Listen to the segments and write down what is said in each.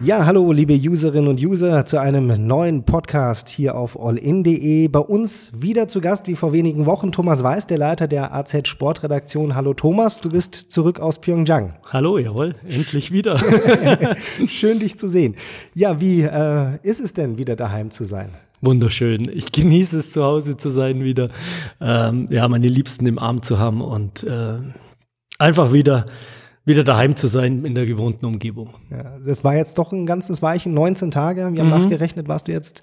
Ja, hallo liebe Userinnen und User zu einem neuen Podcast hier auf allin.de. Bei uns wieder zu Gast wie vor wenigen Wochen Thomas Weiß, der Leiter der AZ Sportredaktion. Hallo Thomas, du bist zurück aus Pyeongchang. Hallo, jawohl, endlich wieder. Schön dich zu sehen. Ja, wie äh, ist es denn wieder daheim zu sein? Wunderschön. Ich genieße es zu Hause zu sein wieder, ähm, ja, meine Liebsten im Arm zu haben und äh, einfach wieder wieder daheim zu sein in der gewohnten Umgebung. Ja, das war jetzt doch ein ganzes Weichen, 19 Tage. Wir haben mhm. nachgerechnet, warst du jetzt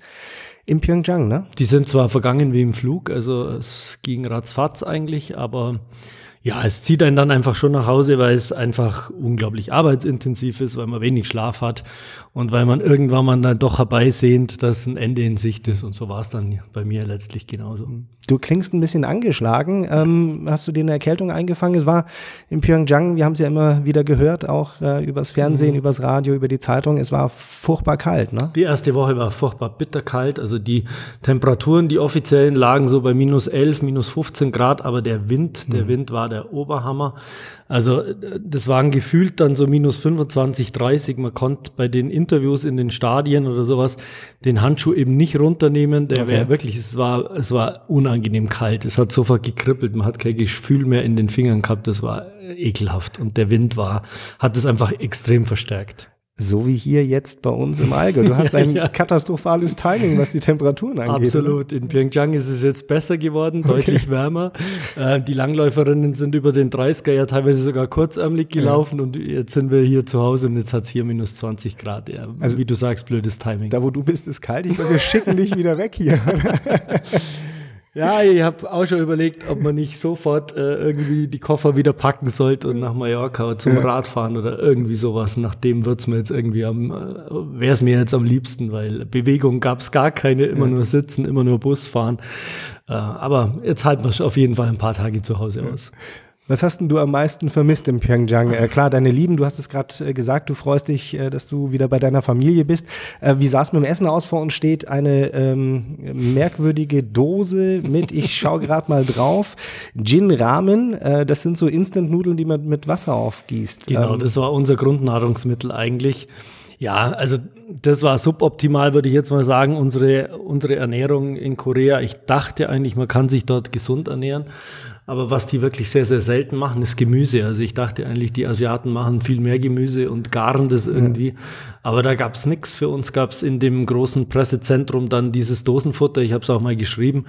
in Pyeongchang, ne? Die sind zwar vergangen wie im Flug, also es ging ratzfatz eigentlich, aber ja, es zieht einen dann einfach schon nach Hause, weil es einfach unglaublich arbeitsintensiv ist, weil man wenig Schlaf hat und weil man irgendwann mal dann doch herbeisehnt, dass ein Ende in Sicht ist. Und so war es dann bei mir letztlich genauso. Du klingst ein bisschen angeschlagen. Ähm, hast du dir eine Erkältung eingefangen? Es war in Pyeongchang, wir haben es ja immer wieder gehört, auch äh, übers Fernsehen, mhm. übers Radio, über die Zeitung. Es war furchtbar kalt, ne? Die erste Woche war furchtbar bitterkalt. Also die Temperaturen, die offiziellen, lagen so bei minus 11, minus 15 Grad, aber der Wind, der mhm. Wind war der Oberhammer. Also das waren gefühlt dann so minus 25, 30. Man konnte bei den Interviews in den Stadien oder sowas den Handschuh eben nicht runternehmen. Der okay. wäre wirklich, es war, es war unangenehm kalt. Es hat sofort gekribbelt. Man hat kein Gefühl mehr in den Fingern gehabt. Das war ekelhaft. Und der Wind war, hat es einfach extrem verstärkt. So wie hier jetzt bei uns im Allgäu. Du hast ein ja. katastrophales Timing, was die Temperaturen angeht. Absolut. In Pyeongchang ist es jetzt besser geworden, okay. deutlich wärmer. Äh, die Langläuferinnen sind über den 30er ja teilweise sogar kurzärmlich gelaufen ja. und jetzt sind wir hier zu Hause und jetzt hat es hier minus 20 Grad. Ja, also, wie du sagst, blödes Timing. Da, wo du bist, ist kalt. Ich glaube, wir schicken dich wieder weg hier. Ja, ich habe auch schon überlegt, ob man nicht sofort äh, irgendwie die Koffer wieder packen sollte und nach Mallorca zum Radfahren oder irgendwie sowas. Nachdem wird's mir jetzt irgendwie am, äh, wäre es mir jetzt am liebsten, weil Bewegung gab's gar keine, immer nur sitzen, immer nur Bus fahren. Äh, aber jetzt halten wir auf jeden Fall ein paar Tage zu Hause aus. Was hast denn du am meisten vermisst in Pyeongchang? Äh, klar, deine Lieben, du hast es gerade äh, gesagt, du freust dich, äh, dass du wieder bei deiner Familie bist. Äh, wie sah es mit dem Essen aus? Vor uns steht eine ähm, merkwürdige Dose mit, ich schaue gerade mal drauf, Gin Ramen. Äh, das sind so Instant-Nudeln, die man mit Wasser aufgießt. Genau, ähm, das war unser Grundnahrungsmittel eigentlich. Ja, also das war suboptimal, würde ich jetzt mal sagen, unsere, unsere Ernährung in Korea. Ich dachte eigentlich, man kann sich dort gesund ernähren. Aber was die wirklich sehr, sehr selten machen, ist Gemüse. Also ich dachte eigentlich, die Asiaten machen viel mehr Gemüse und garen das irgendwie. Ja. Aber da gab's nix. Für uns gab's in dem großen Pressezentrum dann dieses Dosenfutter. Ich habe es auch mal geschrieben.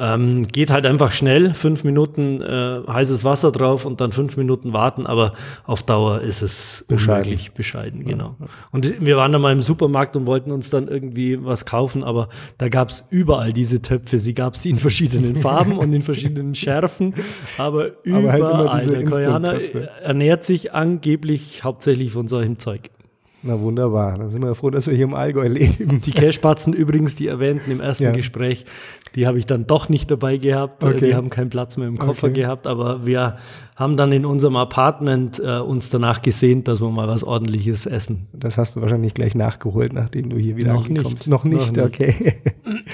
Ähm, geht halt einfach schnell. Fünf Minuten äh, heißes Wasser drauf und dann fünf Minuten warten. Aber auf Dauer ist es bescheiden. unmöglich bescheiden. Genau. Und wir waren dann mal im Supermarkt und wollten uns dann irgendwie was kaufen. Aber da gab's überall diese Töpfe. Sie gab's in verschiedenen Farben und in verschiedenen Schärfen. Aber überall. Aber halt der Koreaner ernährt sich angeblich hauptsächlich von solchem Zeug. Na wunderbar, dann sind wir froh, dass wir hier im Allgäu leben. Die Cashbatzen übrigens, die erwähnten im ersten ja. Gespräch, die habe ich dann doch nicht dabei gehabt. Okay. Die haben keinen Platz mehr im Koffer okay. gehabt, aber wir haben dann in unserem Apartment äh, uns danach gesehnt, dass wir mal was ordentliches essen. Das hast du wahrscheinlich gleich nachgeholt, nachdem du hier wieder Noch angekommst. Nicht. Noch nicht, Noch okay. Nicht.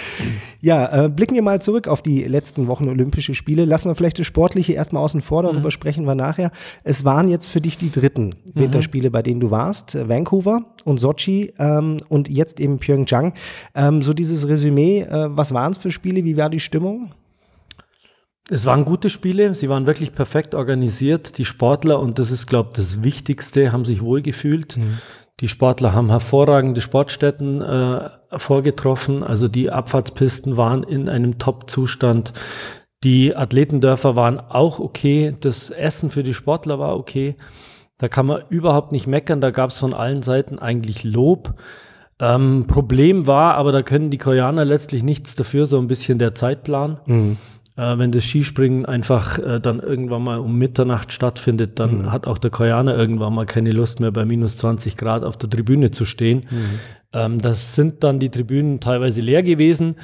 ja, äh, blicken wir mal zurück auf die letzten Wochen Olympische Spiele. Lassen wir vielleicht das Sportliche erstmal außen vor, darüber mhm. sprechen wir nachher. Es waren jetzt für dich die dritten mhm. Winterspiele, bei denen du warst. Vancouver und Sochi ähm, und jetzt eben Pyeongchang. Ähm, so dieses Resümee, äh, was waren es für Spiele, wie war die Stimmung? Es waren gute Spiele, sie waren wirklich perfekt organisiert. Die Sportler, und das ist, glaube ich, das Wichtigste, haben sich wohlgefühlt. Mhm. Die Sportler haben hervorragende Sportstätten äh, vorgetroffen. Also die Abfahrtspisten waren in einem Top-Zustand. Die Athletendörfer waren auch okay. Das Essen für die Sportler war okay. Da kann man überhaupt nicht meckern. Da gab es von allen Seiten eigentlich Lob. Ähm, Problem war, aber da können die Koreaner letztlich nichts dafür, so ein bisschen der Zeitplan. Mhm. Äh, wenn das Skispringen einfach äh, dann irgendwann mal um Mitternacht stattfindet, dann mhm. hat auch der Koreaner irgendwann mal keine Lust mehr bei minus 20 Grad auf der Tribüne zu stehen. Mhm. Ähm, das sind dann die Tribünen teilweise leer gewesen.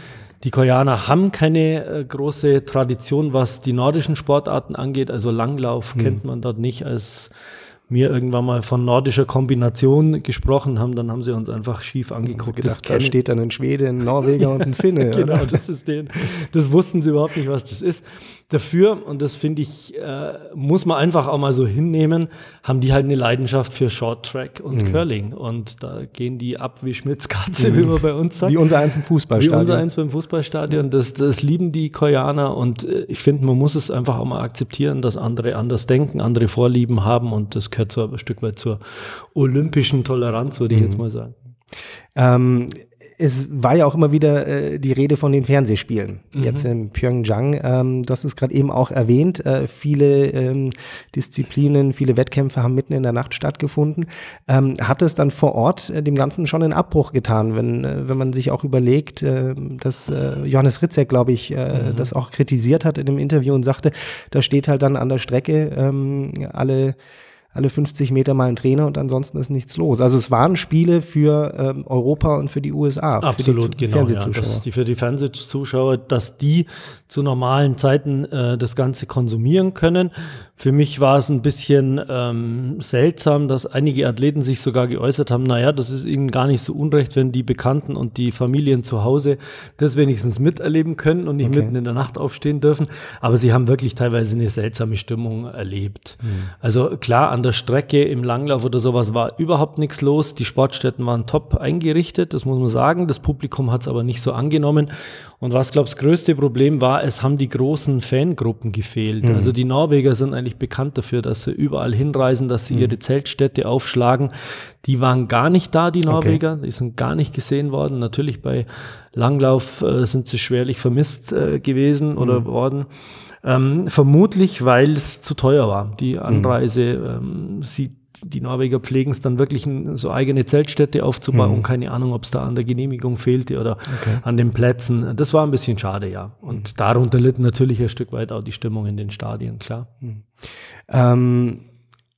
Die Koreaner haben keine äh, große Tradition, was die nordischen Sportarten angeht. Also Langlauf mhm. kennt man dort nicht als mir irgendwann mal von nordischer Kombination gesprochen haben, dann haben sie uns einfach schief angeguckt. Gedacht, da steht dann ein Schwede, ein Norweger und ein Finne. genau, oder? das ist den. Das wussten sie überhaupt nicht, was das ist. Dafür, und das finde ich, äh, muss man einfach auch mal so hinnehmen, haben die halt eine Leidenschaft für Short Track und mhm. Curling. Und da gehen die ab wie Schmitz Katze, mhm. wie man bei uns sagt. Wie unser eins im Fußballstadion. Wie unser eins beim Fußballstadion. Das, das lieben die Koreaner und äh, ich finde, man muss es einfach auch mal akzeptieren, dass andere anders denken, andere Vorlieben haben und das gehört so ein Stück weit zur olympischen Toleranz, würde ich mhm. jetzt mal sagen. Ähm, es war ja auch immer wieder äh, die Rede von den Fernsehspielen. Mhm. Jetzt in Pyeongchang, ähm, das ist gerade eben auch erwähnt. Äh, viele ähm, Disziplinen, viele Wettkämpfe haben mitten in der Nacht stattgefunden. Ähm, hat es dann vor Ort äh, dem Ganzen schon einen Abbruch getan, wenn, äh, wenn man sich auch überlegt, äh, dass äh, Johannes Ritzek, glaube ich, äh, mhm. das auch kritisiert hat in dem Interview und sagte, da steht halt dann an der Strecke ähm, alle alle 50 Meter mal ein Trainer und ansonsten ist nichts los. Also es waren Spiele für ähm, Europa und für die USA. Absolut, für die genau. Ja, dass die für die Fernsehzuschauer, dass die zu normalen Zeiten äh, das Ganze konsumieren können. Für mich war es ein bisschen ähm, seltsam, dass einige Athleten sich sogar geäußert haben, naja, das ist ihnen gar nicht so unrecht, wenn die Bekannten und die Familien zu Hause das wenigstens miterleben können und nicht okay. mitten in der Nacht aufstehen dürfen. Aber sie haben wirklich teilweise eine seltsame Stimmung erlebt. Mhm. Also klar, an der Strecke im Langlauf oder sowas war überhaupt nichts los. Die Sportstätten waren top eingerichtet, das muss man sagen. Das Publikum hat es aber nicht so angenommen. Und was, glaube ich, das größte Problem war, es haben die großen Fangruppen gefehlt. Mhm. Also die Norweger sind eigentlich bekannt dafür, dass sie überall hinreisen, dass sie mhm. ihre Zeltstädte aufschlagen. Die waren gar nicht da, die Norweger. Okay. Die sind gar nicht gesehen worden. Natürlich bei Langlauf äh, sind sie schwerlich vermisst äh, gewesen oder mhm. worden. Ähm, vermutlich, weil es zu teuer war. Die Anreise, mhm. ähm, sie die Norweger pflegen es dann wirklich so eigene Zeltstädte aufzubauen. Mhm. Keine Ahnung, ob es da an der Genehmigung fehlte oder okay. an den Plätzen. Das war ein bisschen schade, ja. Und mhm. darunter litt natürlich ein Stück weit auch die Stimmung in den Stadien, klar. Mhm. Ähm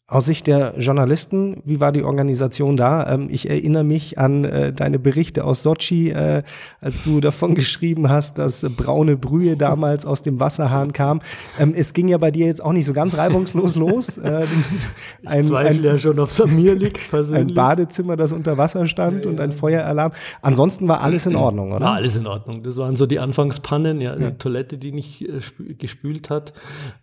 aus Sicht der Journalisten, wie war die Organisation da? Ähm, ich erinnere mich an äh, deine Berichte aus Sochi, äh, als du davon geschrieben hast, dass äh, braune Brühe damals aus dem Wasserhahn kam. Ähm, es ging ja bei dir jetzt auch nicht so ganz reibungslos los. Äh, ein, ich zweifle ja schon, ob es an mir liegt. Persönlich. Ein Badezimmer, das unter Wasser stand ja, und ein Feueralarm. Ansonsten war alles in Ordnung, oder? War alles in Ordnung. Das waren so die Anfangspannen, ja, die Toilette, die nicht äh, gespült hat.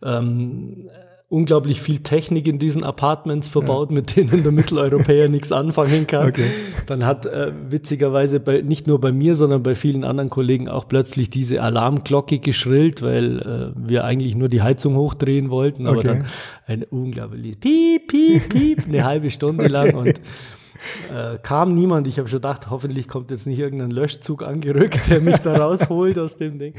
Ähm, unglaublich viel Technik in diesen Apartments verbaut, ja. mit denen der Mitteleuropäer nichts anfangen kann. Okay. Dann hat äh, witzigerweise bei, nicht nur bei mir, sondern bei vielen anderen Kollegen auch plötzlich diese Alarmglocke geschrillt, weil äh, wir eigentlich nur die Heizung hochdrehen wollten, aber okay. dann ein unglaubliches Piep, Piep, Piep, eine halbe Stunde okay. lang und äh, kam niemand. Ich habe schon gedacht, hoffentlich kommt jetzt nicht irgendein Löschzug angerückt, der mich da rausholt aus dem Ding.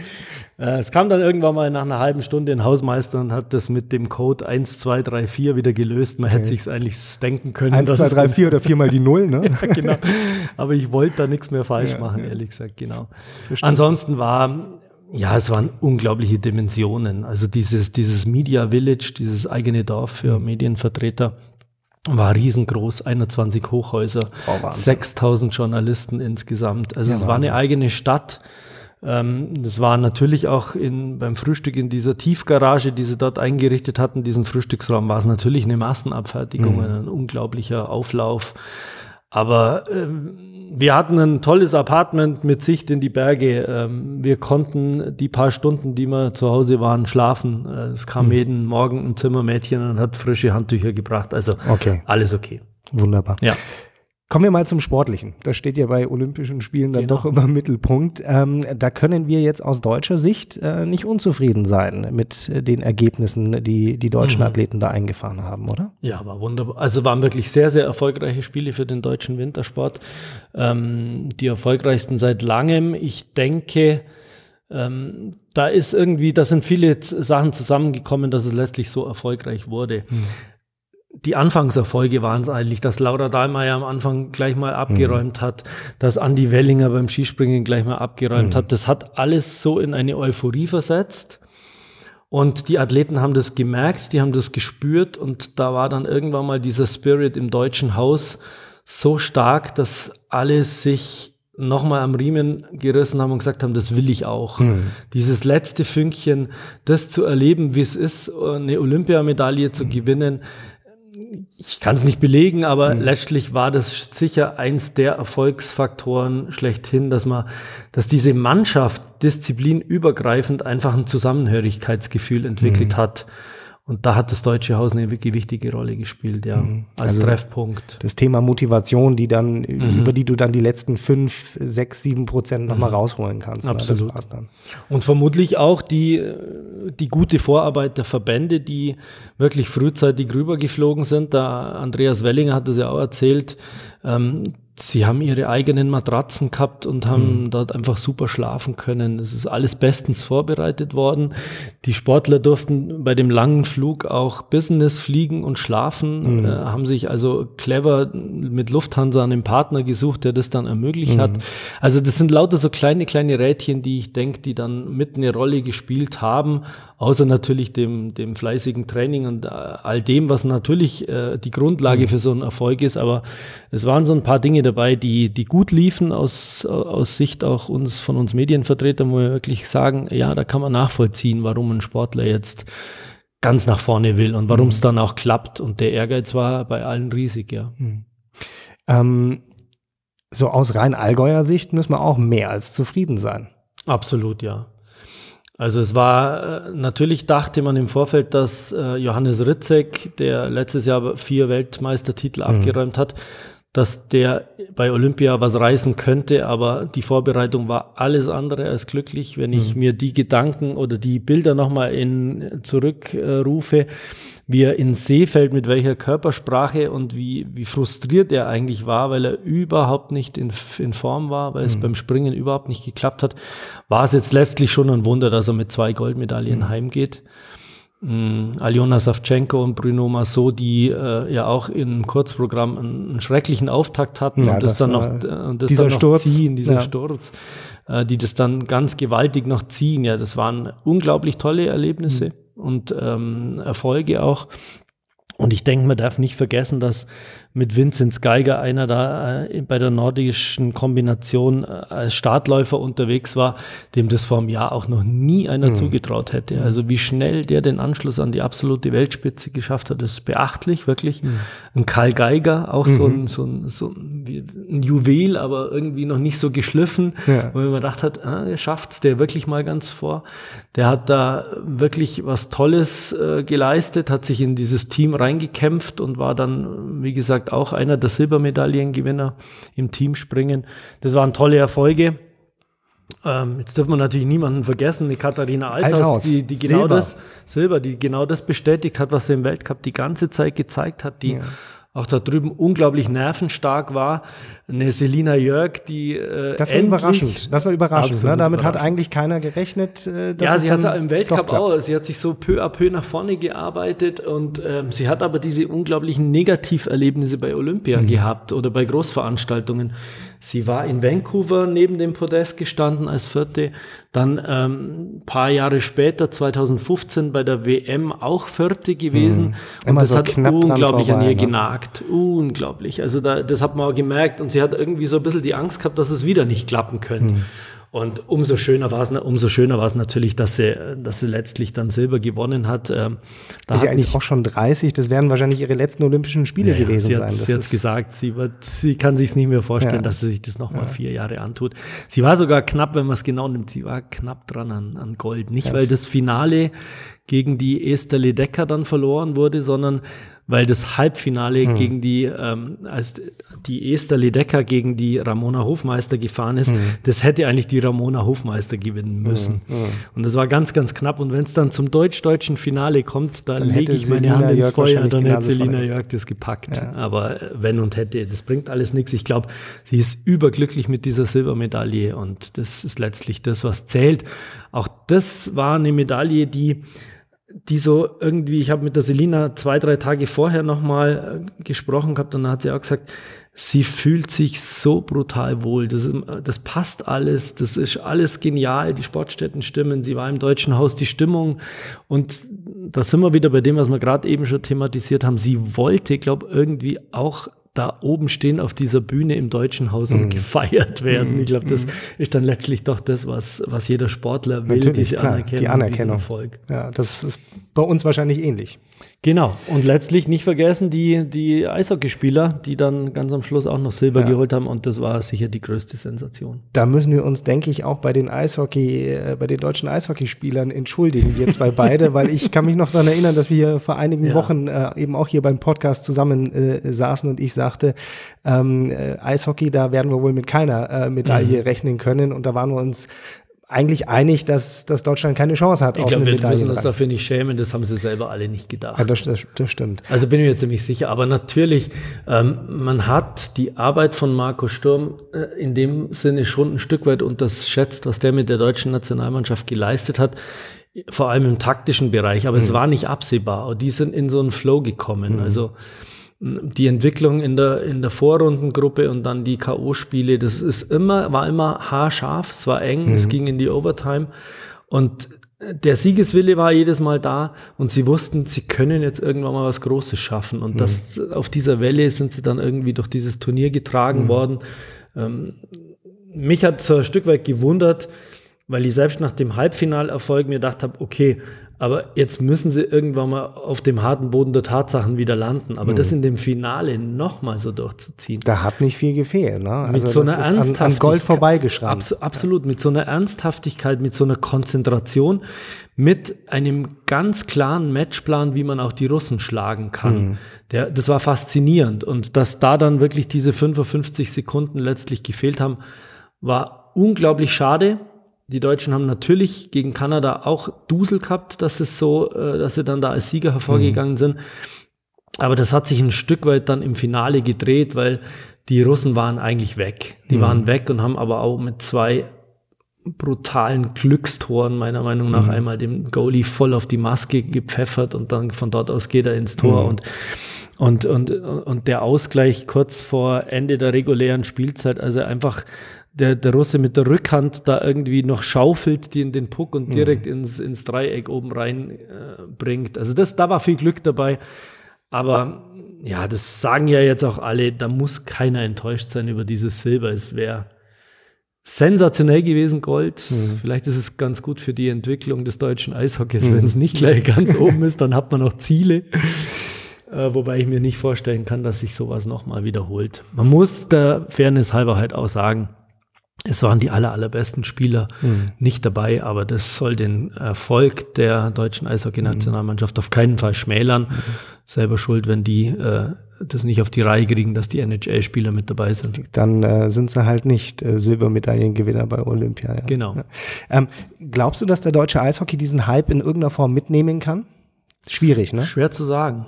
Äh, es kam dann irgendwann mal nach einer halben Stunde ein Hausmeister und hat das mit dem Code 1, 2, 3, 4 wieder gelöst. Man okay. hätte sich eigentlich denken können. 1, 2, 3, 4 oder 4 mal die Null, ne? ja, genau. Aber ich wollte da nichts mehr falsch ja, machen, ja. ehrlich gesagt, genau. Verstehe. Ansonsten war ja, es waren unglaubliche Dimensionen. Also dieses, dieses Media Village, dieses eigene Dorf für mhm. Medienvertreter, war riesengroß, 21 Hochhäuser, oh, 6000 Journalisten insgesamt. Also ja, es war eine eigene Stadt. Ähm, das war natürlich auch in, beim Frühstück in dieser Tiefgarage, die sie dort eingerichtet hatten, diesen Frühstücksraum, war es natürlich eine Massenabfertigung, mhm. ein unglaublicher Auflauf. Aber ähm, wir hatten ein tolles Apartment mit Sicht in die Berge. Ähm, wir konnten die paar Stunden, die wir zu Hause waren, schlafen. Äh, es kam mhm. jeden Morgen ein Zimmermädchen und hat frische Handtücher gebracht. Also okay. alles okay. Wunderbar. Ja. Kommen wir mal zum Sportlichen. Das steht ja bei Olympischen Spielen dann genau. doch immer im Mittelpunkt. Ähm, da können wir jetzt aus deutscher Sicht äh, nicht unzufrieden sein mit den Ergebnissen, die die deutschen mhm. Athleten da eingefahren haben, oder? Ja, war wunderbar. Also waren wirklich sehr, sehr erfolgreiche Spiele für den deutschen Wintersport. Ähm, die erfolgreichsten seit langem. Ich denke, ähm, da ist irgendwie, da sind viele Sachen zusammengekommen, dass es letztlich so erfolgreich wurde. Mhm die Anfangserfolge waren es eigentlich, dass Laura Dahlmeier am Anfang gleich mal abgeräumt mhm. hat, dass Andy Wellinger beim Skispringen gleich mal abgeräumt mhm. hat. Das hat alles so in eine Euphorie versetzt. Und die Athleten haben das gemerkt, die haben das gespürt und da war dann irgendwann mal dieser Spirit im deutschen Haus so stark, dass alle sich nochmal am Riemen gerissen haben und gesagt haben, das will ich auch. Mhm. Dieses letzte Fünkchen, das zu erleben, wie es ist, eine Olympiamedaille zu mhm. gewinnen, ich kann es nicht belegen, aber mhm. letztlich war das sicher eins der Erfolgsfaktoren schlechthin, dass man, dass diese Mannschaft disziplinübergreifend einfach ein Zusammenhörigkeitsgefühl entwickelt mhm. hat. Und da hat das Deutsche Haus eine wirklich wichtige Rolle gespielt, ja, mhm. als also Treffpunkt. Das Thema Motivation, die dann, mhm. über die du dann die letzten fünf, sechs, sieben Prozent nochmal mhm. rausholen kannst. Ne? Absolut. Ne? Und vermutlich auch die, die gute Vorarbeit der Verbände, die wirklich frühzeitig rübergeflogen sind. Da Andreas Wellinger hat das ja auch erzählt, ähm, sie haben ihre eigenen Matratzen gehabt und haben mhm. dort einfach super schlafen können. Es ist alles bestens vorbereitet worden. Die Sportler durften bei dem langen Flug auch Business fliegen und schlafen, mhm. äh, haben sich also clever mit Lufthansa einen Partner gesucht, der das dann ermöglicht mhm. hat. Also das sind lauter so kleine, kleine Rädchen, die ich denke, die dann mit eine Rolle gespielt haben, außer natürlich dem, dem fleißigen Training und äh, all dem, was natürlich äh, die Grundlage mhm. für so einen Erfolg ist. Aber es waren so ein paar Dinge dabei, die, die gut liefen aus, aus Sicht auch uns, von uns Medienvertretern, wo wir wirklich sagen, ja, da kann man nachvollziehen, warum ein Sportler jetzt ganz nach vorne will und warum es mhm. dann auch klappt. Und der Ehrgeiz war bei allen riesig, ja. Mhm. Ähm, so aus rein Allgäuer Sicht müssen wir auch mehr als zufrieden sein. Absolut, ja. Also es war, äh, natürlich dachte man im Vorfeld, dass äh, Johannes Ritzek, der letztes Jahr vier Weltmeistertitel mhm. abgeräumt hat, dass der bei Olympia was reißen könnte, aber die Vorbereitung war alles andere als glücklich. Wenn ich mhm. mir die Gedanken oder die Bilder nochmal in zurückrufe, wie er ins See fällt, mit welcher Körpersprache und wie, wie frustriert er eigentlich war, weil er überhaupt nicht in, in Form war, weil mhm. es beim Springen überhaupt nicht geklappt hat, war es jetzt letztlich schon ein Wunder, dass er mit zwei Goldmedaillen mhm. heimgeht. Mm, Aljona Savchenko und Bruno Massot, die äh, ja auch im Kurzprogramm einen, einen schrecklichen Auftakt hatten ja, und das, das dann noch, äh, das dieser dann noch Sturz. ziehen, dieser ja. Sturz, äh, die das dann ganz gewaltig noch ziehen. Ja, das waren unglaublich tolle Erlebnisse. Mhm und ähm, Erfolge auch. Und ich denke, man darf nicht vergessen, dass mit Vinzenz Geiger einer da äh, bei der nordischen Kombination äh, als Startläufer unterwegs war, dem das vor einem Jahr auch noch nie einer mhm. zugetraut hätte. Mhm. Also wie schnell der den Anschluss an die absolute Weltspitze geschafft hat, ist beachtlich, wirklich. Mhm. Ein Karl Geiger, auch so, ein, mhm. so, ein, so ein Juwel, aber irgendwie noch nicht so geschliffen, ja. wo man gedacht hat, ah, der schafft's, der wirklich mal ganz vor. Der hat da wirklich was Tolles äh, geleistet, hat sich in dieses Team reingekämpft und war dann, wie gesagt, auch einer der Silbermedaillengewinner im Teamspringen. Das waren tolle Erfolge. Ähm, jetzt dürfen wir natürlich niemanden vergessen, die Katharina Althaus, die, die genau Silber. das Silber, die genau das bestätigt hat, was sie im Weltcup die ganze Zeit gezeigt hat, die ja auch da drüben unglaublich nervenstark war. Eine Selina Jörg, die äh, Das war überraschend. Das war überraschend. Ne? Damit hat eigentlich keiner gerechnet. Äh, ja, sie hat im Weltcup auch. Sie hat sich so peu à peu nach vorne gearbeitet und ähm, sie hat aber diese unglaublichen Negativerlebnisse bei Olympia mhm. gehabt oder bei Großveranstaltungen. Sie war in Vancouver neben dem Podest gestanden als Vierte. Dann ähm, paar Jahre später, 2015, bei der WM auch Vierte gewesen. Mhm. Und das so hat unglaublich vorbei, an ihr ne? genagt. Unglaublich. Also da, das hat man auch gemerkt. Und sie hat irgendwie so ein bisschen die Angst gehabt, dass es wieder nicht klappen könnte. Mhm. Und umso schöner war es, umso schöner war es natürlich, dass sie, dass sie letztlich dann Silber gewonnen hat. Ähm, da ist sie eigentlich auch schon 30, das werden wahrscheinlich ihre letzten Olympischen Spiele ja, gewesen sie sein. Hat, sie hat gesagt, sie, wird, sie kann sich nicht mehr vorstellen, ja. dass sie sich das nochmal ja. vier Jahre antut. Sie war sogar knapp, wenn man es genau nimmt, sie war knapp dran an, an Gold. Nicht, ja. weil das Finale gegen die Esther Ledecker dann verloren wurde, sondern weil das Halbfinale hm. gegen die, ähm, als die Esther Ledecker gegen die Ramona Hofmeister gefahren ist, hm. das hätte eigentlich die Ramona Hofmeister gewinnen hm, müssen. Hm. Und das war ganz, ganz knapp. Und wenn es dann zum deutsch-deutschen Finale kommt, dann, dann lege ich meine Hand ins Feuer, dann hätte Selina Jörg das gepackt. Ja. Aber äh, wenn und hätte, das bringt alles nichts. Ich glaube, sie ist überglücklich mit dieser Silbermedaille und das ist letztlich das, was zählt. Auch das war eine Medaille, die die so irgendwie, ich habe mit der Selina zwei, drei Tage vorher nochmal äh, gesprochen gehabt und dann hat sie auch gesagt, sie fühlt sich so brutal wohl. Das, ist, das passt alles, das ist alles genial, die Sportstätten stimmen, sie war im Deutschen Haus, die Stimmung und da sind wir wieder bei dem, was wir gerade eben schon thematisiert haben. Sie wollte, glaube irgendwie auch da oben stehen auf dieser Bühne im Deutschen Haus und mm. gefeiert werden. Ich glaube, das mm. ist dann letztlich doch das, was, was jeder Sportler will, Natürlich, diese klar, Anerkennung, die Anerkennung. Erfolg. Ja, das ist bei uns wahrscheinlich ähnlich. Genau. Und letztlich nicht vergessen die, die Eishockeyspieler, die dann ganz am Schluss auch noch Silber ja. geholt haben. Und das war sicher die größte Sensation. Da müssen wir uns, denke ich, auch bei den Eishockey, äh, bei den deutschen Eishockeyspielern entschuldigen, wir zwei beide, weil ich kann mich noch daran erinnern, dass wir vor einigen ja. Wochen äh, eben auch hier beim Podcast zusammen äh, saßen und ich sagte, ähm, äh, Eishockey, da werden wir wohl mit keiner äh, Medaille mhm. rechnen können. Und da waren wir uns eigentlich einig, dass, dass Deutschland keine Chance hat. Ich glaube, wir müssen uns dafür nicht schämen, das haben sie selber alle nicht gedacht. Ja, das, das, das stimmt. Also bin ich mir ziemlich sicher. Aber natürlich, ähm, man hat die Arbeit von Marco Sturm äh, in dem Sinne schon ein Stück weit unterschätzt, was der mit der deutschen Nationalmannschaft geleistet hat. Vor allem im taktischen Bereich. Aber mhm. es war nicht absehbar. Und die sind in so einen Flow gekommen. Mhm. Also die Entwicklung in der, in der Vorrundengruppe und dann die K.O.-Spiele, das ist immer, war immer haarscharf, es war eng, mhm. es ging in die Overtime und der Siegeswille war jedes Mal da und sie wussten, sie können jetzt irgendwann mal was Großes schaffen und mhm. das, auf dieser Welle sind sie dann irgendwie durch dieses Turnier getragen mhm. worden. Ähm, mich hat so ein Stück weit gewundert, weil ich selbst nach dem Halbfinalerfolg mir gedacht habe, okay, aber jetzt müssen sie irgendwann mal auf dem harten Boden der Tatsachen wieder landen. Aber mhm. das in dem Finale nochmal so durchzuziehen. Da hat nicht viel gefehlt. Ne? Also mit so einer Ernsthaftigkeit. An, an Gold vorbeigeschrammt. Abs absolut, mit so einer Ernsthaftigkeit, mit so einer Konzentration, mit einem ganz klaren Matchplan, wie man auch die Russen schlagen kann. Mhm. Der, das war faszinierend. Und dass da dann wirklich diese 55 Sekunden letztlich gefehlt haben, war unglaublich schade. Die Deutschen haben natürlich gegen Kanada auch Dusel gehabt, dass es so, äh, dass sie dann da als Sieger hervorgegangen mhm. sind. Aber das hat sich ein Stück weit dann im Finale gedreht, weil die Russen waren eigentlich weg. Die mhm. waren weg und haben aber auch mit zwei brutalen Glückstoren meiner Meinung nach mhm. einmal dem Goalie voll auf die Maske gepfeffert und dann von dort aus geht er ins Tor mhm. und und, und, und der Ausgleich kurz vor Ende der regulären Spielzeit, also einfach der, der Russe mit der Rückhand da irgendwie noch schaufelt, die in den Puck und direkt mhm. ins, ins Dreieck oben rein äh, bringt. Also das, da war viel Glück dabei. Aber ja, das sagen ja jetzt auch alle, da muss keiner enttäuscht sein über dieses Silber. Es wäre sensationell gewesen, Gold. Mhm. Vielleicht ist es ganz gut für die Entwicklung des deutschen Eishockeys, mhm. wenn es nicht gleich ganz oben ist, dann hat man noch Ziele. Äh, wobei ich mir nicht vorstellen kann, dass sich sowas nochmal wiederholt. Man muss der Fairness halber halt auch sagen, es waren die aller, allerbesten Spieler mhm. nicht dabei, aber das soll den Erfolg der deutschen Eishockey-Nationalmannschaft auf keinen Fall schmälern. Mhm. Selber schuld, wenn die äh, das nicht auf die Reihe kriegen, dass die NHL-Spieler mit dabei sind. Dann äh, sind sie halt nicht äh, Silbermedaillengewinner bei Olympia. Ja. Genau. Ja. Ähm, glaubst du, dass der deutsche Eishockey diesen Hype in irgendeiner Form mitnehmen kann? Schwierig, ne? Schwer zu sagen.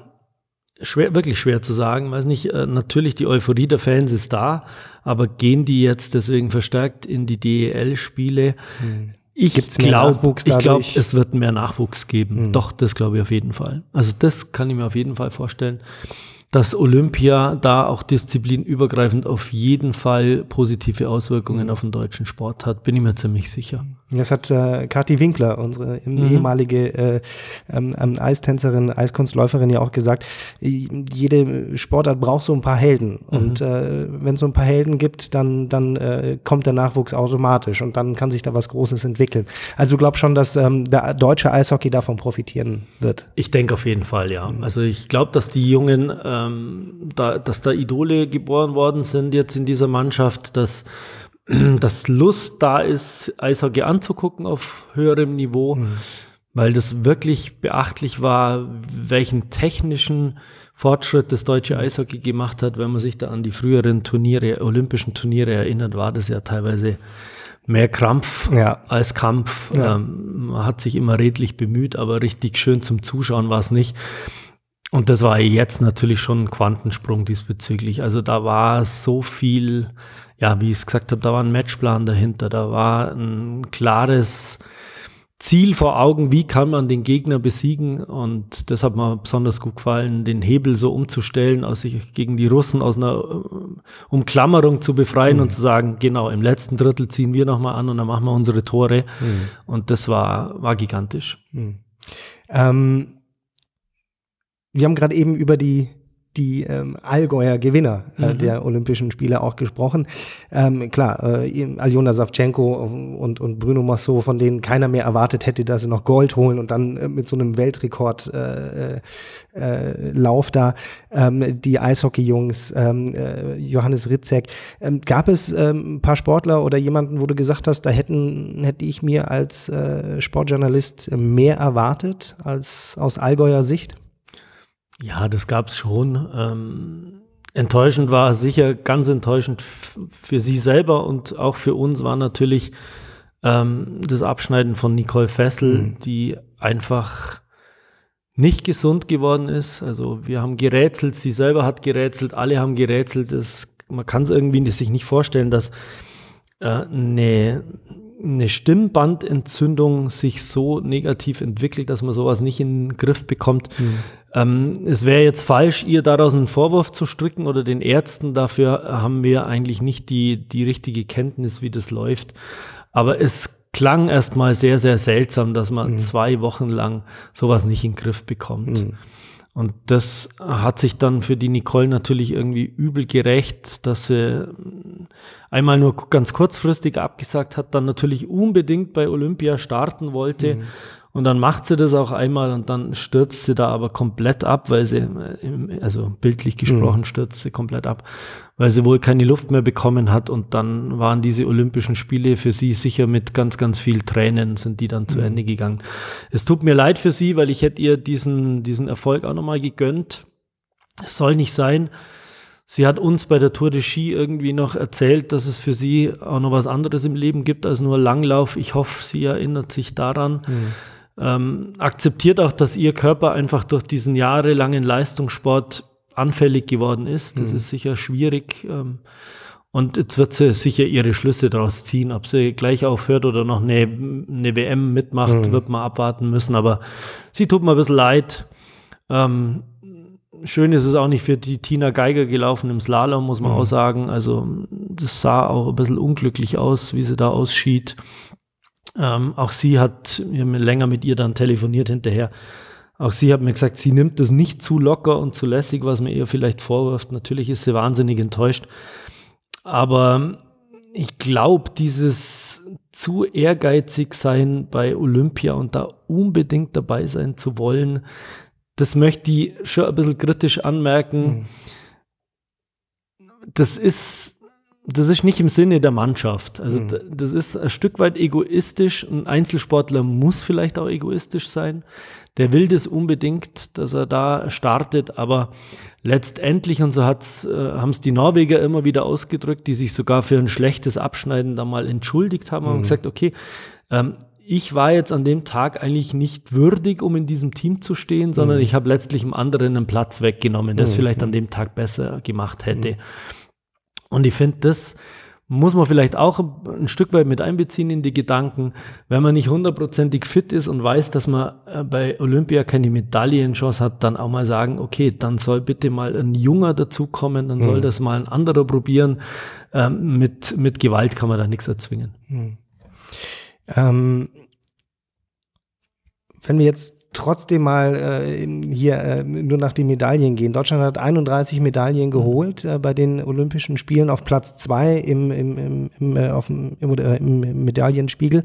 Schwer, wirklich schwer zu sagen. Weiß nicht, äh, natürlich die Euphorie der Fans ist da, aber gehen die jetzt deswegen verstärkt in die DEL-Spiele? Hm. Ich glaube, ich glaube, es wird mehr Nachwuchs geben. Hm. Doch, das glaube ich auf jeden Fall. Also das kann ich mir auf jeden Fall vorstellen dass Olympia da auch disziplinübergreifend auf jeden Fall positive Auswirkungen mhm. auf den deutschen Sport hat, bin ich mir ziemlich sicher. Das hat äh, Kathi Winkler, unsere mhm. ehemalige äh, ähm, ähm, Eistänzerin, Eiskunstläuferin ja auch gesagt, jede Sportart braucht so ein paar Helden. Mhm. Und äh, wenn es so ein paar Helden gibt, dann, dann äh, kommt der Nachwuchs automatisch und dann kann sich da was Großes entwickeln. Also du glaubst schon, dass ähm, der deutsche Eishockey davon profitieren wird? Ich denke auf jeden Fall, ja. Also ich glaube, dass die Jungen äh, ähm, da, dass da Idole geboren worden sind jetzt in dieser Mannschaft, dass, dass Lust da ist, Eishockey anzugucken auf höherem Niveau, mhm. weil das wirklich beachtlich war, welchen technischen Fortschritt das deutsche Eishockey gemacht hat. Wenn man sich da an die früheren Turniere, olympischen Turniere erinnert, war das ja teilweise mehr Krampf ja. als Kampf. Ja. Ähm, man hat sich immer redlich bemüht, aber richtig schön zum Zuschauen war es nicht. Und das war jetzt natürlich schon ein Quantensprung diesbezüglich. Also da war so viel, ja, wie ich es gesagt habe, da war ein Matchplan dahinter, da war ein klares Ziel vor Augen, wie kann man den Gegner besiegen. Und das hat mir besonders gut gefallen, den Hebel so umzustellen, aus sich gegen die Russen aus einer äh, Umklammerung zu befreien mhm. und zu sagen, genau, im letzten Drittel ziehen wir nochmal an und dann machen wir unsere Tore. Mhm. Und das war, war gigantisch. Mhm. Ähm wir haben gerade eben über die die ähm, Allgäuer Gewinner äh, mhm. der Olympischen Spiele auch gesprochen. Ähm, klar, äh, Aljona Savchenko und, und Bruno Massot, von denen keiner mehr erwartet hätte, dass sie noch Gold holen und dann äh, mit so einem Weltrekord äh, äh, Lauf da, ähm, die Eishockey-Jungs, ähm, äh, Johannes Ritzek. Ähm, gab es ähm, ein paar Sportler oder jemanden, wo du gesagt hast, da hätten, hätte ich mir als äh, Sportjournalist mehr erwartet als aus Allgäuer Sicht? Ja, das gab es schon. Ähm, enttäuschend war sicher, ganz enttäuschend für sie selber und auch für uns war natürlich ähm, das Abschneiden von Nicole Fessel, mhm. die einfach nicht gesund geworden ist. Also wir haben gerätselt, sie selber hat gerätselt, alle haben gerätselt. Das, man kann es irgendwie sich nicht vorstellen, dass äh, eine eine Stimmbandentzündung sich so negativ entwickelt, dass man sowas nicht in den Griff bekommt. Mhm. Ähm, es wäre jetzt falsch, ihr daraus einen Vorwurf zu stricken oder den Ärzten. Dafür haben wir eigentlich nicht die, die richtige Kenntnis, wie das läuft. Aber es klang erstmal sehr, sehr seltsam, dass man mhm. zwei Wochen lang sowas nicht in den Griff bekommt. Mhm. Und das hat sich dann für die Nicole natürlich irgendwie übel gerecht, dass sie einmal nur ganz kurzfristig abgesagt hat, dann natürlich unbedingt bei Olympia starten wollte. Mhm. Und dann macht sie das auch einmal und dann stürzt sie da aber komplett ab, weil sie, also bildlich gesprochen, mhm. stürzt sie komplett ab, weil sie wohl keine Luft mehr bekommen hat. Und dann waren diese Olympischen Spiele für sie sicher mit ganz, ganz viel Tränen sind die dann zu mhm. Ende gegangen. Es tut mir leid für sie, weil ich hätte ihr diesen, diesen Erfolg auch nochmal gegönnt. Es soll nicht sein. Sie hat uns bei der Tour de Ski irgendwie noch erzählt, dass es für sie auch noch was anderes im Leben gibt als nur Langlauf. Ich hoffe, sie erinnert sich daran. Mhm. Ähm, akzeptiert auch, dass ihr Körper einfach durch diesen jahrelangen Leistungssport anfällig geworden ist. Das mhm. ist sicher schwierig. Ähm, und jetzt wird sie sicher ihre Schlüsse daraus ziehen. Ob sie gleich aufhört oder noch eine, eine WM mitmacht, mhm. wird man abwarten müssen. Aber sie tut mir ein bisschen leid. Ähm, schön ist es auch nicht für die Tina Geiger gelaufen im Slalom, muss man mhm. auch sagen. Also das sah auch ein bisschen unglücklich aus, wie sie da ausschied. Ähm, auch sie hat, wir haben länger mit ihr dann telefoniert hinterher. Auch sie hat mir gesagt, sie nimmt das nicht zu locker und zu lässig, was mir ihr vielleicht vorwirft. Natürlich ist sie wahnsinnig enttäuscht. Aber ich glaube, dieses zu ehrgeizig sein bei Olympia und da unbedingt dabei sein zu wollen, das möchte ich schon ein bisschen kritisch anmerken. Mhm. Das ist das ist nicht im Sinne der Mannschaft. Also mhm. das ist ein Stück weit egoistisch. Ein Einzelsportler muss vielleicht auch egoistisch sein. Der will das unbedingt, dass er da startet, aber letztendlich, und so hat's, äh, haben es die Norweger immer wieder ausgedrückt, die sich sogar für ein schlechtes Abschneiden da mal entschuldigt haben mhm. und gesagt, okay, ähm, ich war jetzt an dem Tag eigentlich nicht würdig, um in diesem Team zu stehen, sondern mhm. ich habe letztlich einem anderen einen Platz weggenommen, der es mhm. vielleicht an dem Tag besser gemacht hätte. Und ich finde, das muss man vielleicht auch ein Stück weit mit einbeziehen in die Gedanken, wenn man nicht hundertprozentig fit ist und weiß, dass man äh, bei Olympia keine Medaillenchance hat, dann auch mal sagen, okay, dann soll bitte mal ein Junger dazukommen, dann soll mhm. das mal ein anderer probieren. Ähm, mit, mit Gewalt kann man da nichts erzwingen. Mhm. Ähm, wenn wir jetzt trotzdem mal äh, hier äh, nur nach den Medaillen gehen. Deutschland hat 31 Medaillen geholt äh, bei den Olympischen Spielen auf Platz zwei im, im, im, im, äh, auf dem, im, äh, im Medaillenspiegel.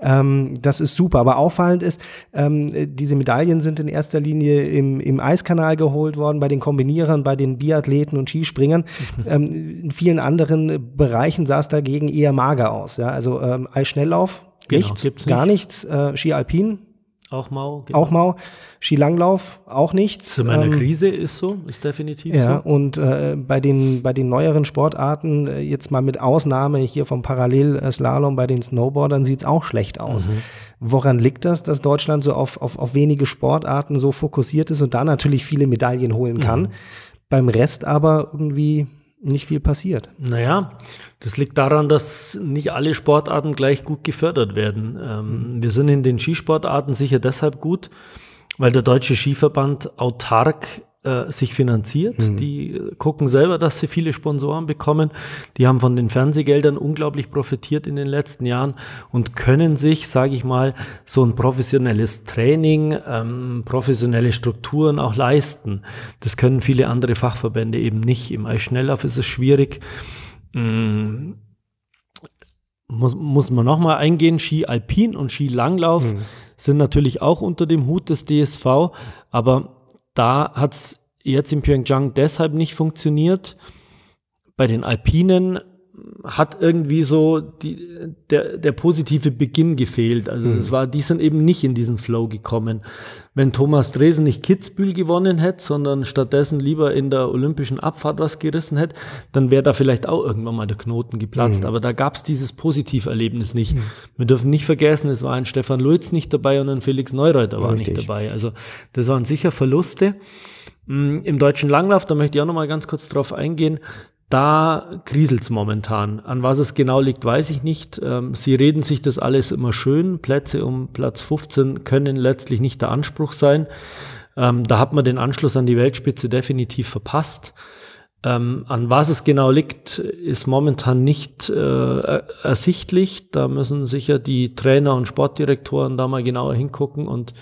Ähm, das ist super. Aber auffallend ist, ähm, diese Medaillen sind in erster Linie im, im Eiskanal geholt worden, bei den Kombinierern, bei den Biathleten und Skispringern. ähm, in vielen anderen Bereichen sah es dagegen eher mager aus. Ja? Also ähm, Eisschnelllauf, genau, nichts, nicht. gar nichts. Äh, Ski Alpin, auch Mau. Genau. Auch Mau. Skilanglauf auch nichts. Zu meiner ähm, Krise ist so, ist definitiv ja, so. Ja, und äh, bei, den, bei den neueren Sportarten, äh, jetzt mal mit Ausnahme hier vom Parallelslalom bei den Snowboardern, sieht's auch schlecht aus. Mhm. Woran liegt das, dass Deutschland so auf, auf, auf wenige Sportarten so fokussiert ist und da natürlich viele Medaillen holen kann? Mhm. Beim Rest aber irgendwie nicht viel passiert. Naja, das liegt daran, dass nicht alle Sportarten gleich gut gefördert werden. Ähm, mhm. Wir sind in den Skisportarten sicher deshalb gut, weil der Deutsche Skiverband autark äh, sich finanziert. Mhm. Die gucken selber, dass sie viele Sponsoren bekommen. Die haben von den Fernsehgeldern unglaublich profitiert in den letzten Jahren und können sich, sage ich mal, so ein professionelles Training, ähm, professionelle Strukturen auch leisten. Das können viele andere Fachverbände eben nicht. Im Eisschnelllauf ist es schwierig. Mm, muss, muss man nochmal eingehen, Ski Alpin und Ski Langlauf mhm. sind natürlich auch unter dem Hut des DSV, aber da hat es jetzt in Pyeongchang deshalb nicht funktioniert. Bei den Alpinen hat irgendwie so die, der, der positive Beginn gefehlt. Also mhm. es war, die sind eben nicht in diesen Flow gekommen. Wenn Thomas Dresen nicht Kitzbühel gewonnen hätte, sondern stattdessen lieber in der olympischen Abfahrt was gerissen hätte, dann wäre da vielleicht auch irgendwann mal der Knoten geplatzt. Mhm. Aber da gab es dieses Positiverlebnis nicht. Mhm. Wir dürfen nicht vergessen, es war ein Stefan Lutz nicht dabei und ein Felix Neureuter war Richtig. nicht dabei. Also das waren sicher Verluste. Mm, Im deutschen Langlauf, da möchte ich auch noch mal ganz kurz drauf eingehen, da kriselt's momentan. An was es genau liegt, weiß ich nicht. Ähm, sie reden sich das alles immer schön. Plätze um Platz 15 können letztlich nicht der Anspruch sein. Ähm, da hat man den Anschluss an die Weltspitze definitiv verpasst. Ähm, an was es genau liegt, ist momentan nicht äh, ersichtlich. Da müssen sicher die Trainer und Sportdirektoren da mal genauer hingucken und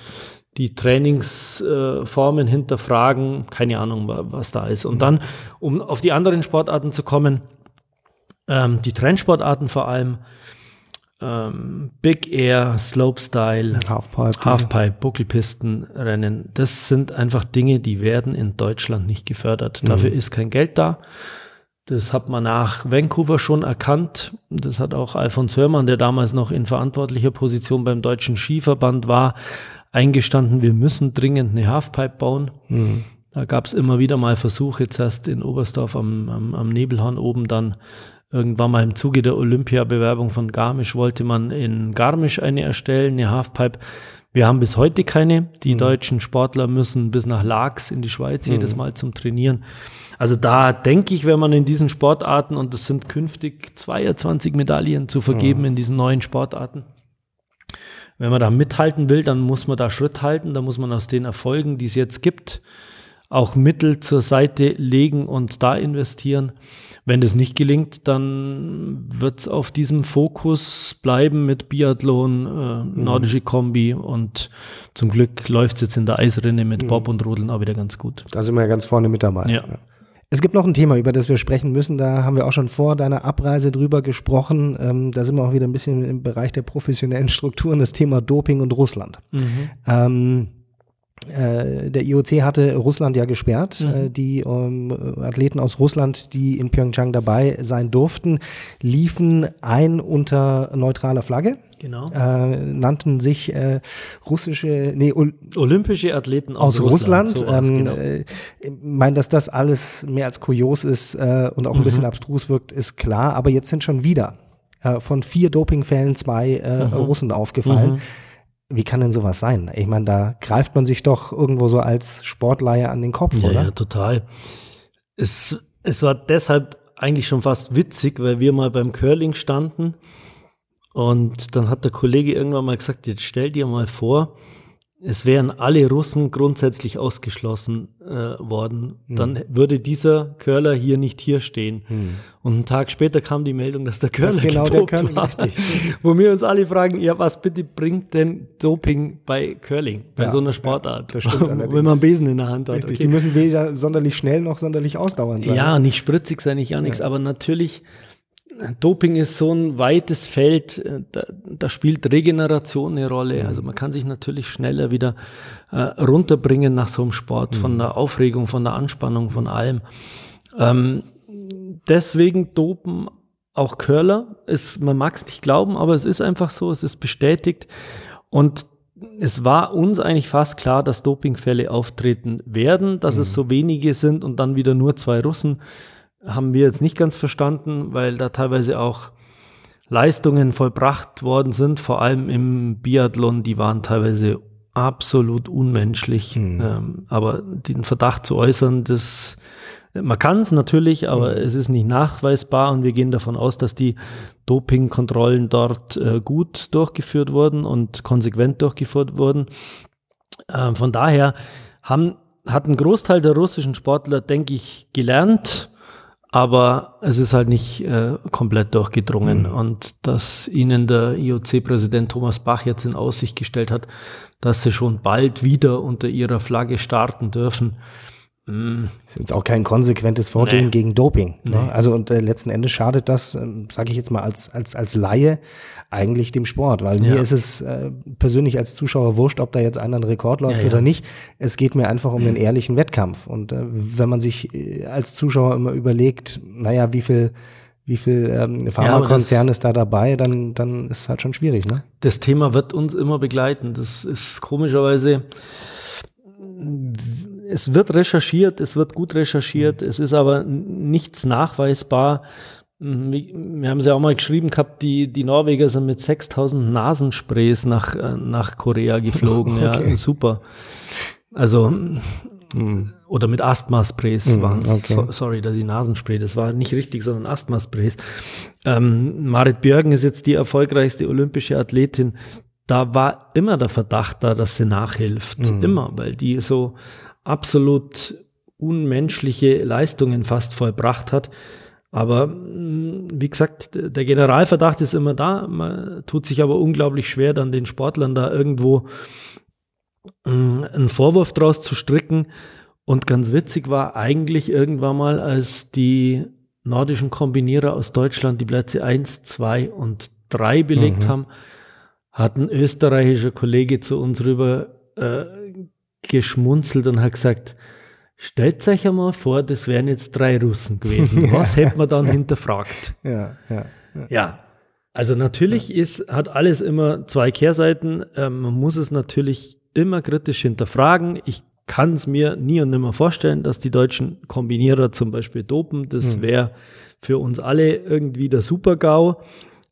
die Trainingsformen hinterfragen, keine Ahnung, was da ist. Und dann, um auf die anderen Sportarten zu kommen, ähm, die Trendsportarten vor allem, ähm, Big Air, Slopestyle, Halfpipe, Halfpipe Buckelpistenrennen, das sind einfach Dinge, die werden in Deutschland nicht gefördert. Mhm. Dafür ist kein Geld da. Das hat man nach Vancouver schon erkannt. Das hat auch Alfons Hörmann, der damals noch in verantwortlicher Position beim Deutschen Skiverband war, eingestanden, wir müssen dringend eine Halfpipe bauen. Mhm. Da gab es immer wieder mal Versuche, zuerst in Oberstdorf am, am, am Nebelhorn oben, dann irgendwann mal im Zuge der Olympiabewerbung von Garmisch wollte man in Garmisch eine erstellen, eine Halfpipe. Wir haben bis heute keine. Die mhm. deutschen Sportler müssen bis nach Laax in die Schweiz mhm. jedes Mal zum Trainieren. Also da denke ich, wenn man in diesen Sportarten, und es sind künftig 22 Medaillen zu vergeben mhm. in diesen neuen Sportarten, wenn man da mithalten will, dann muss man da Schritt halten, da muss man aus den Erfolgen, die es jetzt gibt, auch Mittel zur Seite legen und da investieren. Wenn das nicht gelingt, dann wird es auf diesem Fokus bleiben mit Biathlon, äh, mhm. nordische Kombi und zum Glück läuft es jetzt in der Eisrinne mit mhm. Bob und Rodeln auch wieder ganz gut. Da sind wir ja ganz vorne mit dabei. Ja. ja. Es gibt noch ein Thema, über das wir sprechen müssen. Da haben wir auch schon vor deiner Abreise drüber gesprochen. Ähm, da sind wir auch wieder ein bisschen im Bereich der professionellen Strukturen, das Thema Doping und Russland. Mhm. Ähm, äh, der IOC hatte Russland ja gesperrt. Mhm. Äh, die ähm, Athleten aus Russland, die in Pyeongchang dabei sein durften, liefen ein unter neutraler Flagge. Genau. Äh, nannten sich äh, russische, nee, Ol olympische Athleten aus, aus Russland. Russland. Ähm, genau. äh, ich meine, dass das alles mehr als kurios ist äh, und auch ein mhm. bisschen abstrus wirkt, ist klar. Aber jetzt sind schon wieder äh, von vier Dopingfällen zwei äh, mhm. Russen aufgefallen. Mhm. Wie kann denn sowas sein? Ich meine, da greift man sich doch irgendwo so als Sportleihe an den Kopf, ja, oder? Ja, total. Es, es war deshalb eigentlich schon fast witzig, weil wir mal beim Curling standen und dann hat der Kollege irgendwann mal gesagt, jetzt stell dir mal vor, es wären alle Russen grundsätzlich ausgeschlossen äh, worden, hm. dann würde dieser Curler hier nicht hier stehen. Hm. Und einen Tag später kam die Meldung, dass der Curler das genau der Curling, war. Richtig. Wo wir uns alle fragen, ja, was bitte bringt denn Doping bei Curling, bei ja, so einer Sportart? Ja, Wenn man Besen in der Hand hat. Okay. Die müssen weder sonderlich schnell noch sonderlich ausdauernd sein. Ja, nicht spritzig sein, nicht ja nichts, aber natürlich Doping ist so ein weites Feld, äh, da, da, spielt Regeneration eine Rolle. Mhm. Also man kann sich natürlich schneller wieder äh, runterbringen nach so einem Sport, mhm. von der Aufregung, von der Anspannung, von allem. Ähm, deswegen dopen auch Curler. Ist, man mag es nicht glauben, aber es ist einfach so, es ist bestätigt. Und es war uns eigentlich fast klar, dass Dopingfälle auftreten werden, dass mhm. es so wenige sind und dann wieder nur zwei Russen haben wir jetzt nicht ganz verstanden, weil da teilweise auch Leistungen vollbracht worden sind, vor allem im Biathlon, die waren teilweise absolut unmenschlich. Mhm. Ähm, aber den Verdacht zu äußern, das man kann es natürlich, aber mhm. es ist nicht nachweisbar und wir gehen davon aus, dass die Dopingkontrollen dort äh, gut durchgeführt wurden und konsequent durchgeführt wurden. Ähm, von daher haben hat ein Großteil der russischen Sportler, denke ich, gelernt, aber es ist halt nicht äh, komplett durchgedrungen. Mhm. Und dass ihnen der IOC-Präsident Thomas Bach jetzt in Aussicht gestellt hat, dass sie schon bald wieder unter ihrer Flagge starten dürfen. Ist jetzt auch kein konsequentes Vorgehen nee. gegen Doping. Ne? Nee. Also und äh, letzten Endes schadet das, äh, sage ich jetzt mal als als als Laie eigentlich dem Sport, weil ja. mir ist es äh, persönlich als Zuschauer wurscht, ob da jetzt einer einen Rekord läuft ja, oder ja. nicht. Es geht mir einfach um den ehrlichen Wettkampf. Und äh, wenn man sich äh, als Zuschauer immer überlegt, naja, wie viel wie viel ähm, Pharmakonzern ist da dabei, dann, dann ist es halt schon schwierig. Ne? Das Thema wird uns immer begleiten. Das ist komischerweise es wird recherchiert, es wird gut recherchiert, mhm. es ist aber nichts nachweisbar. Mhm, wir haben es ja auch mal geschrieben gehabt, die, die Norweger sind mit 6000 Nasensprays nach, äh, nach Korea geflogen. Okay. Ja, super. Also, mhm. oder mit Asthma-Sprays mhm, waren es. Okay. So, sorry, dass ich Nasenspray, das war nicht richtig, sondern Asthma-Sprays. Ähm, Marit Björgen ist jetzt die erfolgreichste olympische Athletin. Da war immer der Verdacht da, dass sie nachhilft. Mhm. Immer, weil die so absolut unmenschliche Leistungen fast vollbracht hat. Aber mm, wie gesagt, der Generalverdacht ist immer da. Man tut sich aber unglaublich schwer, dann den Sportlern da irgendwo mm, einen Vorwurf draus zu stricken. Und ganz witzig war eigentlich irgendwann mal, als die nordischen Kombinierer aus Deutschland die Plätze 1, 2 und 3 belegt mhm. haben, hat ein österreichischer Kollege zu uns rüber äh, geschmunzelt und hat gesagt, stellt euch einmal vor, das wären jetzt drei Russen gewesen. Was hätte man dann hinterfragt? Ja, ja. Ja, ja. also natürlich ja. ist, hat alles immer zwei Kehrseiten. Ähm, man muss es natürlich immer kritisch hinterfragen. Ich kann es mir nie und nimmer vorstellen, dass die deutschen Kombinierer zum Beispiel dopen. Das mhm. wäre für uns alle irgendwie der Super-GAU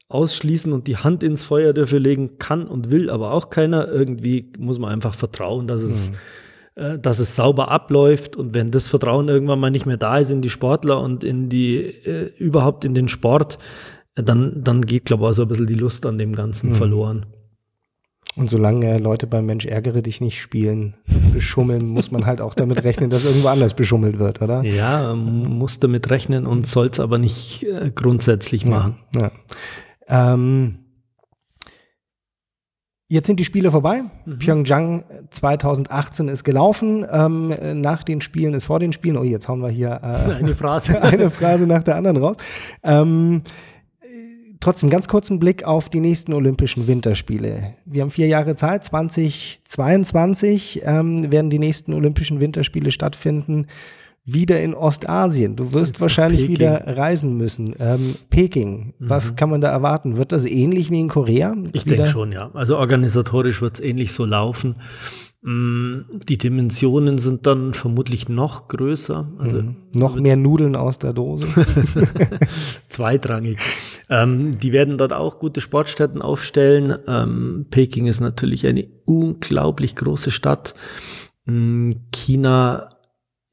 ausschließen und die Hand ins Feuer dafür legen kann und will aber auch keiner. Irgendwie muss man einfach vertrauen, dass es, mhm. äh, dass es sauber abläuft. Und wenn das Vertrauen irgendwann mal nicht mehr da ist in die Sportler und in die, äh, überhaupt in den Sport, äh, dann, dann geht, glaube ich, auch so ein bisschen die Lust an dem Ganzen mhm. verloren. Und solange Leute beim Mensch ärgere dich nicht spielen, beschummeln, muss man halt auch damit rechnen, dass irgendwo anders beschummelt wird, oder? Ja, muss damit rechnen und soll es aber nicht äh, grundsätzlich machen. Ja, ja. Ähm, Jetzt sind die Spiele vorbei. Mhm. Pyeongchang 2018 ist gelaufen. Ähm, nach den Spielen ist vor den Spielen. Oh, jetzt hauen wir hier äh, eine Phrase, eine Phrase nach der anderen raus. Ähm, trotzdem ganz kurzen Blick auf die nächsten Olympischen Winterspiele. Wir haben vier Jahre Zeit. 2022 ähm, werden die nächsten Olympischen Winterspiele stattfinden wieder in Ostasien. Du wirst wahrscheinlich Peking. wieder reisen müssen. Ähm, Peking, mhm. was kann man da erwarten? Wird das ähnlich wie in Korea? Ich denke schon, ja. Also organisatorisch wird es ähnlich so laufen. Mm, die Dimensionen sind dann vermutlich noch größer. Also mhm. Noch mehr Nudeln aus der Dose. Zweitrangig. Ähm, die werden dort auch gute Sportstätten aufstellen. Ähm, Peking ist natürlich eine unglaublich große Stadt. Mm, China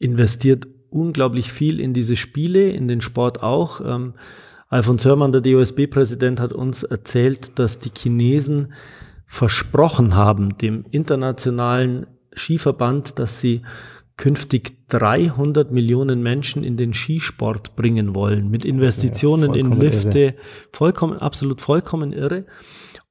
investiert unglaublich viel in diese Spiele, in den Sport auch. Ähm, Alfons Hörmann, der DOSB-Präsident, hat uns erzählt, dass die Chinesen versprochen haben, dem internationalen Skiverband, dass sie künftig 300 Millionen Menschen in den Skisport bringen wollen, mit Investitionen ja in Lifte, irre. vollkommen, absolut vollkommen irre.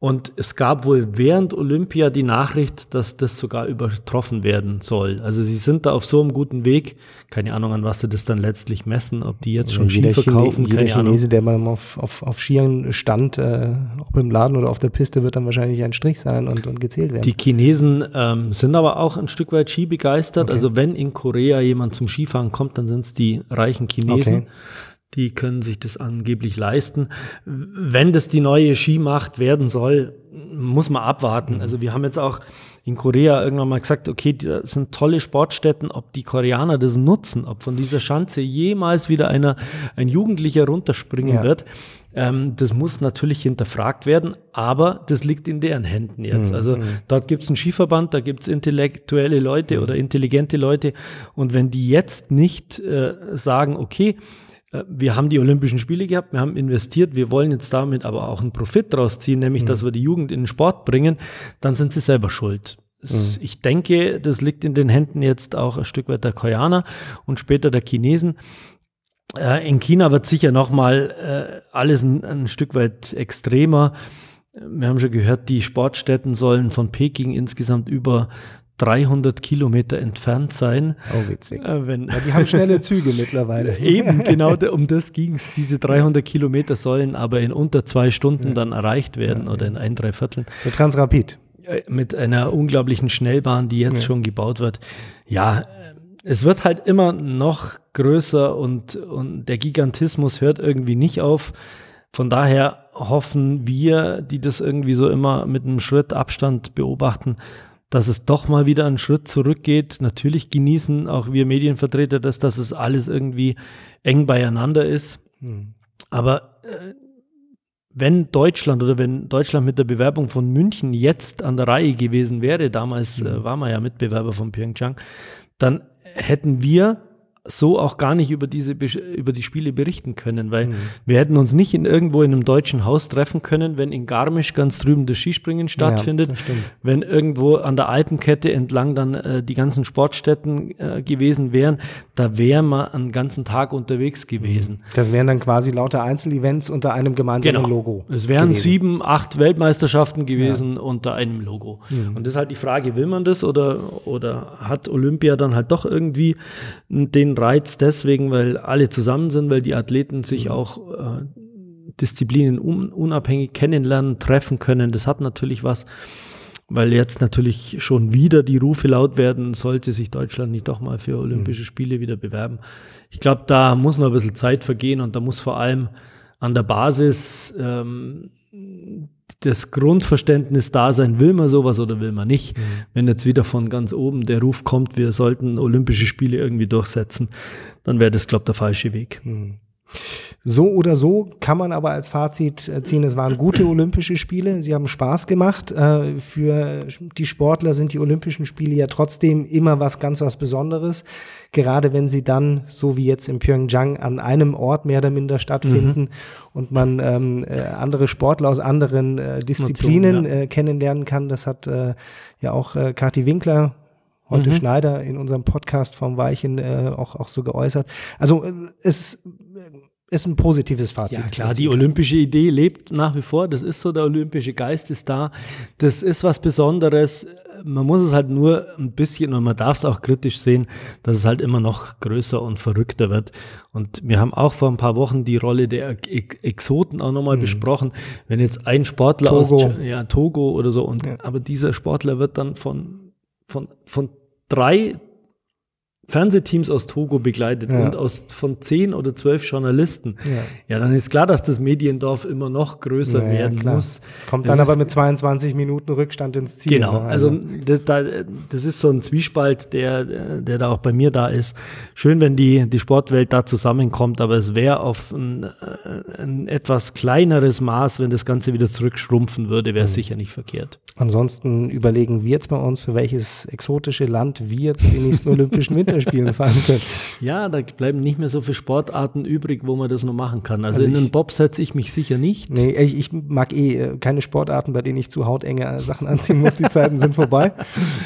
Und es gab wohl während Olympia die Nachricht, dass das sogar übertroffen werden soll. Also sie sind da auf so einem guten Weg. Keine Ahnung, an was sie das dann letztlich messen, ob die jetzt schon Ski verkaufen. Chine, jeder Chinese, der mal auf, auf, auf Skiern stand, äh, ob im Laden oder auf der Piste, wird dann wahrscheinlich ein Strich sein und, und gezählt werden. Die Chinesen ähm, sind aber auch ein Stück weit Ski begeistert. Okay. Also wenn in Korea jemand zum Skifahren kommt, dann sind es die reichen Chinesen. Okay. Die können sich das angeblich leisten. Wenn das die neue Skimacht werden soll, muss man abwarten. Mhm. Also wir haben jetzt auch in Korea irgendwann mal gesagt, okay, das sind tolle Sportstätten, ob die Koreaner das nutzen, ob von dieser Schanze jemals wieder einer, ein Jugendlicher runterspringen ja. wird. Ähm, das muss natürlich hinterfragt werden, aber das liegt in deren Händen jetzt. Mhm. Also mhm. dort gibt es einen Skiverband, da gibt es intellektuelle Leute mhm. oder intelligente Leute. Und wenn die jetzt nicht äh, sagen, okay, wir haben die Olympischen Spiele gehabt, wir haben investiert, wir wollen jetzt damit aber auch einen Profit draus ziehen, nämlich, mhm. dass wir die Jugend in den Sport bringen, dann sind sie selber schuld. Mhm. Ich denke, das liegt in den Händen jetzt auch ein Stück weit der Koreaner und später der Chinesen. Äh, in China wird sicher nochmal äh, alles ein, ein Stück weit extremer. Wir haben schon gehört, die Sportstätten sollen von Peking insgesamt über 300 Kilometer entfernt sein. Oh, witzig. Äh, wenn, ja, die haben schnelle Züge mittlerweile. Eben, genau um das ging es. Diese 300 Kilometer sollen aber in unter zwei Stunden ja. dann erreicht werden ja, oder in ein, drei Vierteln. Mit Transrapid. Mit einer unglaublichen Schnellbahn, die jetzt schon gebaut wird. Ja, es wird halt immer noch größer und, und der Gigantismus hört irgendwie nicht auf. Von daher hoffen wir, die das irgendwie so immer mit einem Schritt Abstand beobachten, dass es doch mal wieder einen Schritt zurückgeht. Natürlich genießen auch wir Medienvertreter das, dass es alles irgendwie eng beieinander ist. Hm. Aber äh, wenn Deutschland oder wenn Deutschland mit der Bewerbung von München jetzt an der Reihe gewesen wäre, damals äh, hm. war man ja Mitbewerber von Pyeongchang, dann hätten wir so auch gar nicht über diese über die Spiele berichten können, weil mhm. wir hätten uns nicht in irgendwo in einem deutschen Haus treffen können, wenn in Garmisch ganz drüben das Skispringen stattfindet, ja, wenn irgendwo an der Alpenkette entlang dann äh, die ganzen Sportstätten äh, gewesen wären, da wären wir einen ganzen Tag unterwegs gewesen. Mhm. Das wären dann quasi lauter Einzelevents unter einem gemeinsamen genau. Logo. Es wären gewesen. sieben, acht Weltmeisterschaften gewesen ja. unter einem Logo. Mhm. Und das ist halt die Frage, will man das oder oder hat Olympia dann halt doch irgendwie den den Reiz deswegen, weil alle zusammen sind, weil die Athleten sich mhm. auch äh, Disziplinen un unabhängig kennenlernen, treffen können. Das hat natürlich was, weil jetzt natürlich schon wieder die Rufe laut werden, sollte sich Deutschland nicht doch mal für Olympische mhm. Spiele wieder bewerben. Ich glaube, da muss noch ein bisschen Zeit vergehen und da muss vor allem an der Basis ähm, das Grundverständnis da sein, will man sowas oder will man nicht. Mhm. Wenn jetzt wieder von ganz oben der Ruf kommt, wir sollten Olympische Spiele irgendwie durchsetzen, dann wäre das, glaube ich, der falsche Weg. Mhm. So oder so kann man aber als Fazit äh, ziehen, es waren gute Olympische Spiele, sie haben Spaß gemacht. Äh, für die Sportler sind die Olympischen Spiele ja trotzdem immer was ganz was Besonderes, gerade wenn sie dann, so wie jetzt in Pyeongchang, an einem Ort mehr oder minder stattfinden mhm. und man ähm, äh, andere Sportler aus anderen äh, Disziplinen äh, kennenlernen kann. Das hat äh, ja auch äh, Kathi Winkler heute mhm. Schneider in unserem Podcast vom Weichen äh, auch, auch so geäußert. Also äh, es ist ein positives Fazit. Ja, klar, die olympische Idee lebt nach wie vor. Das ist so, der olympische Geist ist da. Das ist was Besonderes. Man muss es halt nur ein bisschen, und man darf es auch kritisch sehen, dass es halt immer noch größer und verrückter wird. Und wir haben auch vor ein paar Wochen die Rolle der Exoten auch nochmal mhm. besprochen. Wenn jetzt ein Sportler Togo. aus ja, Togo oder so, und, ja. aber dieser Sportler wird dann von, von, von drei Fernsehteams aus Togo begleitet ja. und aus von zehn oder zwölf Journalisten, ja. ja. dann ist klar, dass das Mediendorf immer noch größer ja, werden muss. Kommt das dann aber mit 22 Minuten Rückstand ins Ziel. Genau, ne? also, also das, ist so ein Zwiespalt, der, der da auch bei mir da ist. Schön, wenn die, die Sportwelt da zusammenkommt, aber es wäre auf ein, ein, etwas kleineres Maß, wenn das Ganze wieder zurückschrumpfen würde, wäre es mhm. sicher nicht verkehrt. Ansonsten überlegen wir jetzt bei uns, für welches exotische Land wir zu den nächsten Olympischen Winterspielen fahren können. Ja, da bleiben nicht mehr so viele Sportarten übrig, wo man das noch machen kann. Also, also in den Bob setze ich mich sicher nicht. Nee, ich, ich, mag eh äh, keine Sportarten, bei denen ich zu hautenge Sachen anziehen muss. Die Zeiten sind vorbei.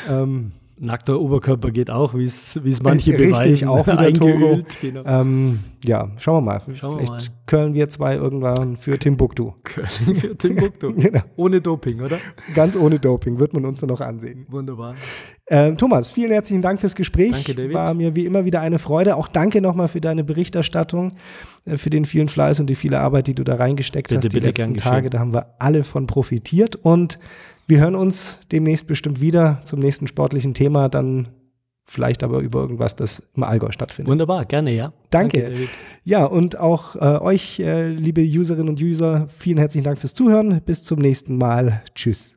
Ähm, Nackter Oberkörper geht auch, wie es manche Richtig, beweisen. Auch wieder Togo. Genau. Ähm, ja, schauen wir mal. Schauen Vielleicht wir mal. Köln wir zwei irgendwann für Timbuktu. Köln für Timbuktu. genau. Ohne Doping, oder? Ganz ohne Doping, wird man uns dann noch ansehen. Wunderbar. Ähm, Thomas, vielen herzlichen Dank fürs Gespräch. Danke, David. War mir wie immer wieder eine Freude. Auch danke nochmal für deine Berichterstattung, äh, für den vielen Fleiß und die viele Arbeit, die du da reingesteckt bitte, hast die letzten Tage. Da haben wir alle von profitiert und wir hören uns demnächst bestimmt wieder zum nächsten sportlichen Thema, dann vielleicht aber über irgendwas, das im Allgäu stattfindet. Wunderbar, gerne, ja. Danke. Danke ja, und auch äh, euch, äh, liebe Userinnen und User, vielen herzlichen Dank fürs Zuhören. Bis zum nächsten Mal. Tschüss.